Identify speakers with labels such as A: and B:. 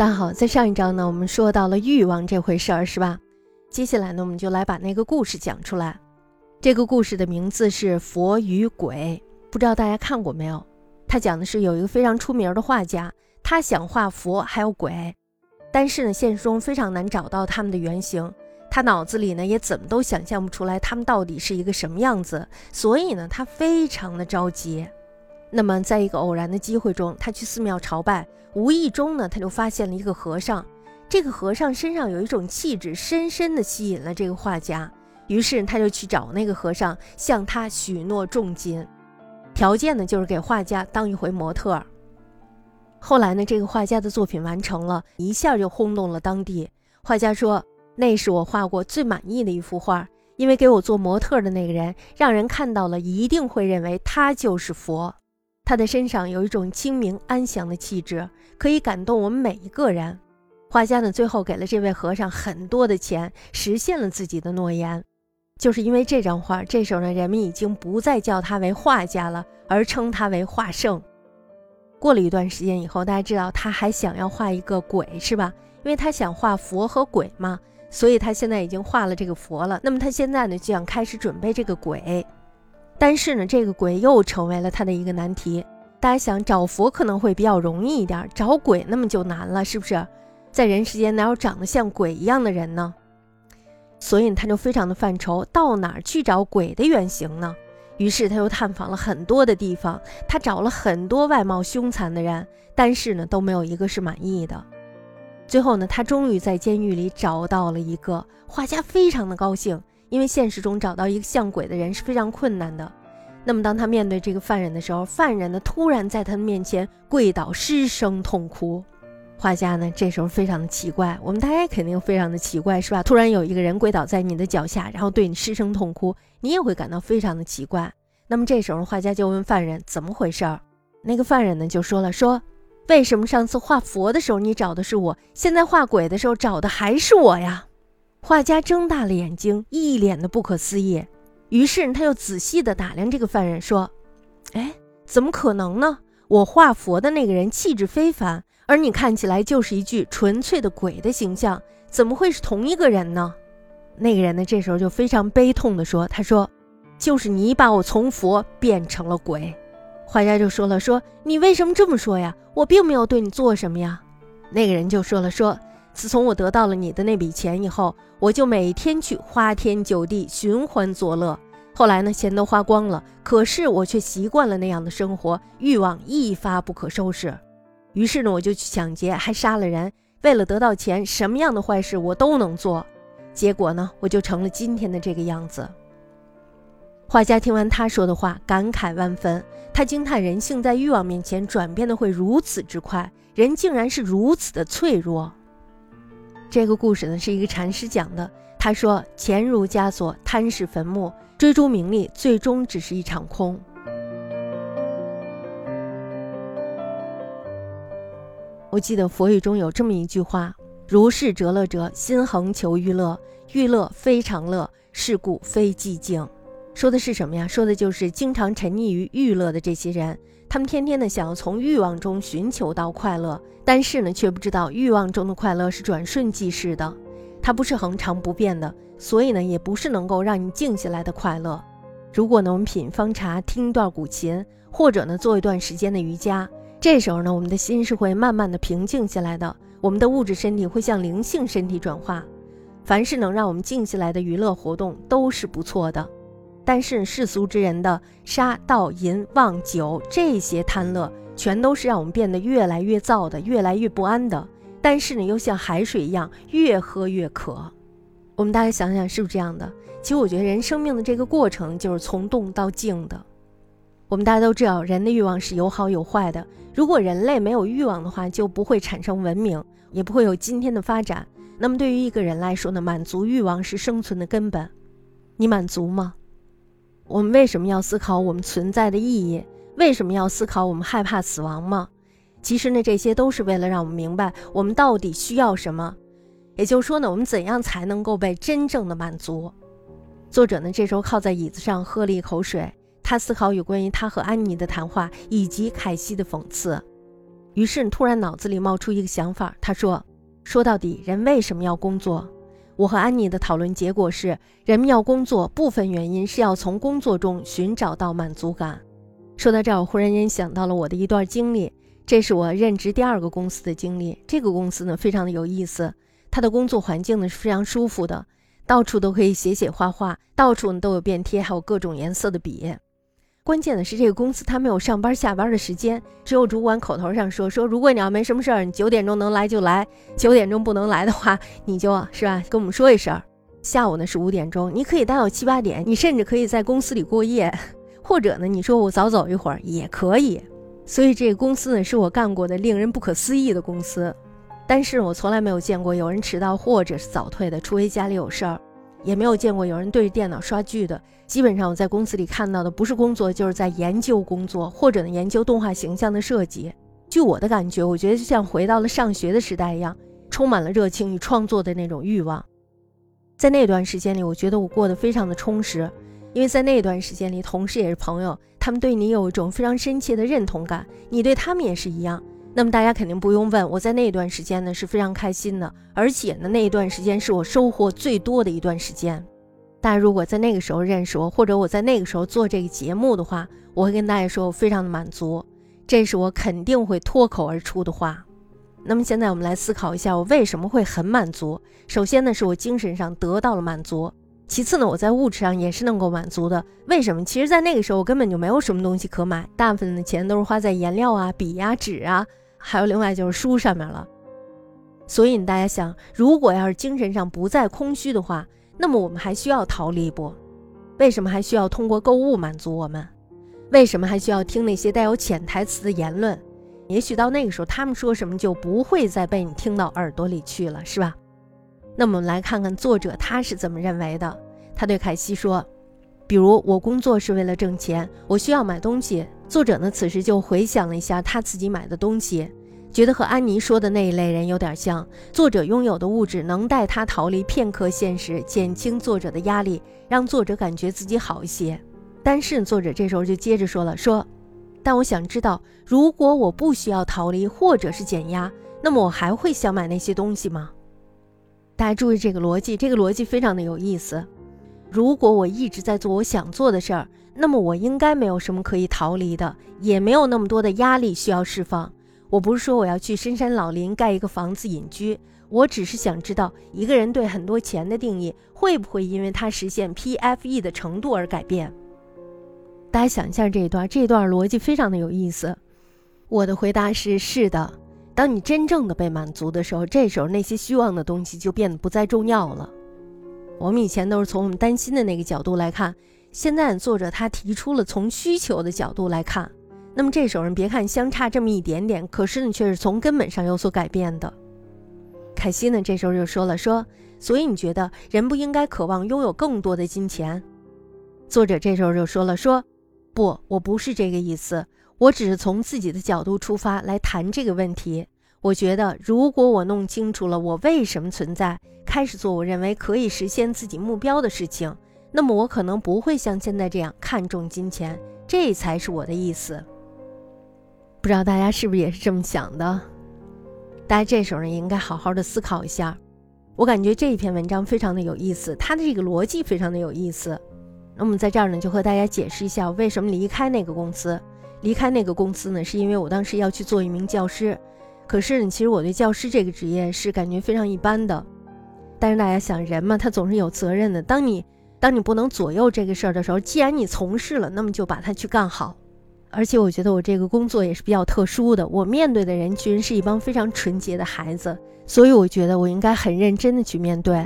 A: 大家好，在上一章呢，我们说到了欲望这回事儿，是吧？接下来呢，我们就来把那个故事讲出来。这个故事的名字是《佛与鬼》，不知道大家看过没有？他讲的是有一个非常出名的画家，他想画佛还有鬼，但是呢，现实中非常难找到他们的原型，他脑子里呢也怎么都想象不出来他们到底是一个什么样子，所以呢，他非常的着急。那么，在一个偶然的机会中，他去寺庙朝拜，无意中呢，他就发现了一个和尚。这个和尚身上有一种气质，深深地吸引了这个画家。于是，他就去找那个和尚，向他许诺重金，条件呢就是给画家当一回模特。后来呢，这个画家的作品完成了，一下就轰动了当地。画家说：“那是我画过最满意的一幅画，因为给我做模特的那个人，让人看到了一定会认为他就是佛。”他的身上有一种清明安详的气质，可以感动我们每一个人。画家呢，最后给了这位和尚很多的钱，实现了自己的诺言。就是因为这张画，这时候呢，人们已经不再叫他为画家了，而称他为画圣。过了一段时间以后，大家知道他还想要画一个鬼，是吧？因为他想画佛和鬼嘛，所以他现在已经画了这个佛了。那么他现在呢，就想开始准备这个鬼。但是呢，这个鬼又成为了他的一个难题。大家想找佛可能会比较容易一点，找鬼那么就难了，是不是？在人世间哪有长得像鬼一样的人呢？所以他就非常的犯愁，到哪儿去找鬼的原型呢？于是他又探访了很多的地方，他找了很多外貌凶残的人，但是呢都没有一个是满意的。最后呢，他终于在监狱里找到了一个画家，非常的高兴。因为现实中找到一个像鬼的人是非常困难的。那么当他面对这个犯人的时候，犯人呢突然在他的面前跪倒，失声痛哭。画家呢这时候非常的奇怪，我们大家肯定非常的奇怪，是吧？突然有一个人跪倒在你的脚下，然后对你失声痛哭，你也会感到非常的奇怪。那么这时候画家就问犯人怎么回事儿？那个犯人呢就说了说，为什么上次画佛的时候你找的是我，现在画鬼的时候找的还是我呀？画家睁大了眼睛，一脸的不可思议。于是他又仔细地打量这个犯人，说：“哎，怎么可能呢？我画佛的那个人气质非凡，而你看起来就是一具纯粹的鬼的形象，怎么会是同一个人呢？”那个人呢，这时候就非常悲痛地说：“他说，就是你把我从佛变成了鬼。”画家就说了：“说你为什么这么说呀？我并没有对你做什么呀。”那个人就说了：“说。”自从我得到了你的那笔钱以后，我就每天去花天酒地寻欢作乐。后来呢，钱都花光了，可是我却习惯了那样的生活，欲望一发不可收拾。于是呢，我就去抢劫，还杀了人。为了得到钱，什么样的坏事我都能做。结果呢，我就成了今天的这个样子。画家听完他说的话，感慨万分。他惊叹人性在欲望面前转变的会如此之快，人竟然是如此的脆弱。这个故事呢，是一个禅师讲的。他说：“钱如枷锁，贪是坟墓，追逐名利，最终只是一场空。”我记得佛语中有这么一句话：“如是折乐者，心恒求欲乐，欲乐非常乐，是故非寂静。”说的是什么呀？说的就是经常沉溺于欲乐的这些人。他们天天的想要从欲望中寻求到快乐，但是呢，却不知道欲望中的快乐是转瞬即逝的，它不是恒常不变的，所以呢，也不是能够让你静下来的快乐。如果呢，我们品方茶，听一段古琴，或者呢，做一段时间的瑜伽，这时候呢，我们的心是会慢慢的平静下来的，我们的物质身体会向灵性身体转化。凡是能让我们静下来的娱乐活动都是不错的。但是世俗之人的杀盗淫妄酒这些贪乐，全都是让我们变得越来越躁的，越来越不安的。但是呢，又像海水一样，越喝越渴。我们大家想想，是不是这样的？其实我觉得人生命的这个过程就是从动到静的。我们大家都知道，人的欲望是有好有坏的。如果人类没有欲望的话，就不会产生文明，也不会有今天的发展。那么对于一个人来说呢，满足欲望是生存的根本。你满足吗？我们为什么要思考我们存在的意义？为什么要思考我们害怕死亡吗？其实呢，这些都是为了让我们明白我们到底需要什么。也就是说呢，我们怎样才能够被真正的满足？作者呢，这时候靠在椅子上喝了一口水，他思考有关于他和安妮的谈话以及凯西的讽刺。于是突然脑子里冒出一个想法，他说：“说到底，人为什么要工作？”我和安妮的讨论结果是，人们要工作，部分原因是要从工作中寻找到满足感。说到这儿，我忽然间想到了我的一段经历，这是我任职第二个公司的经历。这个公司呢，非常的有意思，它的工作环境呢是非常舒服的，到处都可以写写画画，到处呢都有便贴，还有各种颜色的笔。关键的是，这个公司它没有上班下班的时间，只有主管口头上说说，如果你要没什么事儿，你九点钟能来就来，九点钟不能来的话，你就是吧，跟我们说一声。下午呢是五点钟，你可以待到七八点，你甚至可以在公司里过夜，或者呢，你说我早走一会儿也可以。所以这个公司呢是我干过的令人不可思议的公司，但是我从来没有见过有人迟到或者是早退的，除非家里有事儿。也没有见过有人对着电脑刷剧的。基本上我在公司里看到的不是工作，就是在研究工作，或者呢研究动画形象的设计。据我的感觉，我觉得就像回到了上学的时代一样，充满了热情与创作的那种欲望。在那段时间里，我觉得我过得非常的充实，因为在那段时间里，同事也是朋友，他们对你有一种非常深切的认同感，你对他们也是一样。那么大家肯定不用问，我在那一段时间呢是非常开心的，而且呢那一段时间是我收获最多的一段时间。大家如果在那个时候认识我，或者我在那个时候做这个节目的话，我会跟大家说我非常的满足，这是我肯定会脱口而出的话。那么现在我们来思考一下，我为什么会很满足？首先呢是我精神上得到了满足，其次呢我在物质上也是能够满足的。为什么？其实，在那个时候我根本就没有什么东西可买，大部分的钱都是花在颜料啊、笔呀、纸啊。还有另外就是书上面了，所以大家想，如果要是精神上不再空虚的话，那么我们还需要逃离不？为什么还需要通过购物满足我们？为什么还需要听那些带有潜台词的言论？也许到那个时候，他们说什么就不会再被你听到耳朵里去了，是吧？那我们来看看作者他是怎么认为的。他对凯西说：“比如我工作是为了挣钱，我需要买东西。”作者呢，此时就回想了一下他自己买的东西，觉得和安妮说的那一类人有点像。作者拥有的物质能带他逃离片刻现实，减轻作者的压力，让作者感觉自己好一些。但是作者这时候就接着说了：“说，但我想知道，如果我不需要逃离或者是减压，那么我还会想买那些东西吗？”大家注意这个逻辑，这个逻辑非常的有意思。如果我一直在做我想做的事儿。那么我应该没有什么可以逃离的，也没有那么多的压力需要释放。我不是说我要去深山老林盖一个房子隐居，我只是想知道一个人对很多钱的定义会不会因为他实现 PFE 的程度而改变。大家想一下这一段，这段逻辑非常的有意思。我的回答是是的。当你真正的被满足的时候，这时候那些虚妄的东西就变得不再重要了。我们以前都是从我们担心的那个角度来看。现在作者他提出了从需求的角度来看，那么这时候人别看相差这么一点点，可是呢却是从根本上有所改变的。凯西呢这时候就说了说，所以你觉得人不应该渴望拥有更多的金钱？作者这时候就说了说，不，我不是这个意思，我只是从自己的角度出发来谈这个问题。我觉得如果我弄清楚了我为什么存在，开始做我认为可以实现自己目标的事情。那么我可能不会像现在这样看重金钱，这才是我的意思。不知道大家是不是也是这么想的？大家这时候呢，应该好好的思考一下。我感觉这一篇文章非常的有意思，它的这个逻辑非常的有意思。那么在这儿呢，就和大家解释一下我为什么离开那个公司。离开那个公司呢，是因为我当时要去做一名教师。可是呢，其实我对教师这个职业是感觉非常一般的。但是大家想，人嘛，他总是有责任的。当你当你不能左右这个事儿的时候，既然你从事了，那么就把它去干好。而且我觉得我这个工作也是比较特殊的，我面对的人群是一帮非常纯洁的孩子，所以我觉得我应该很认真的去面对。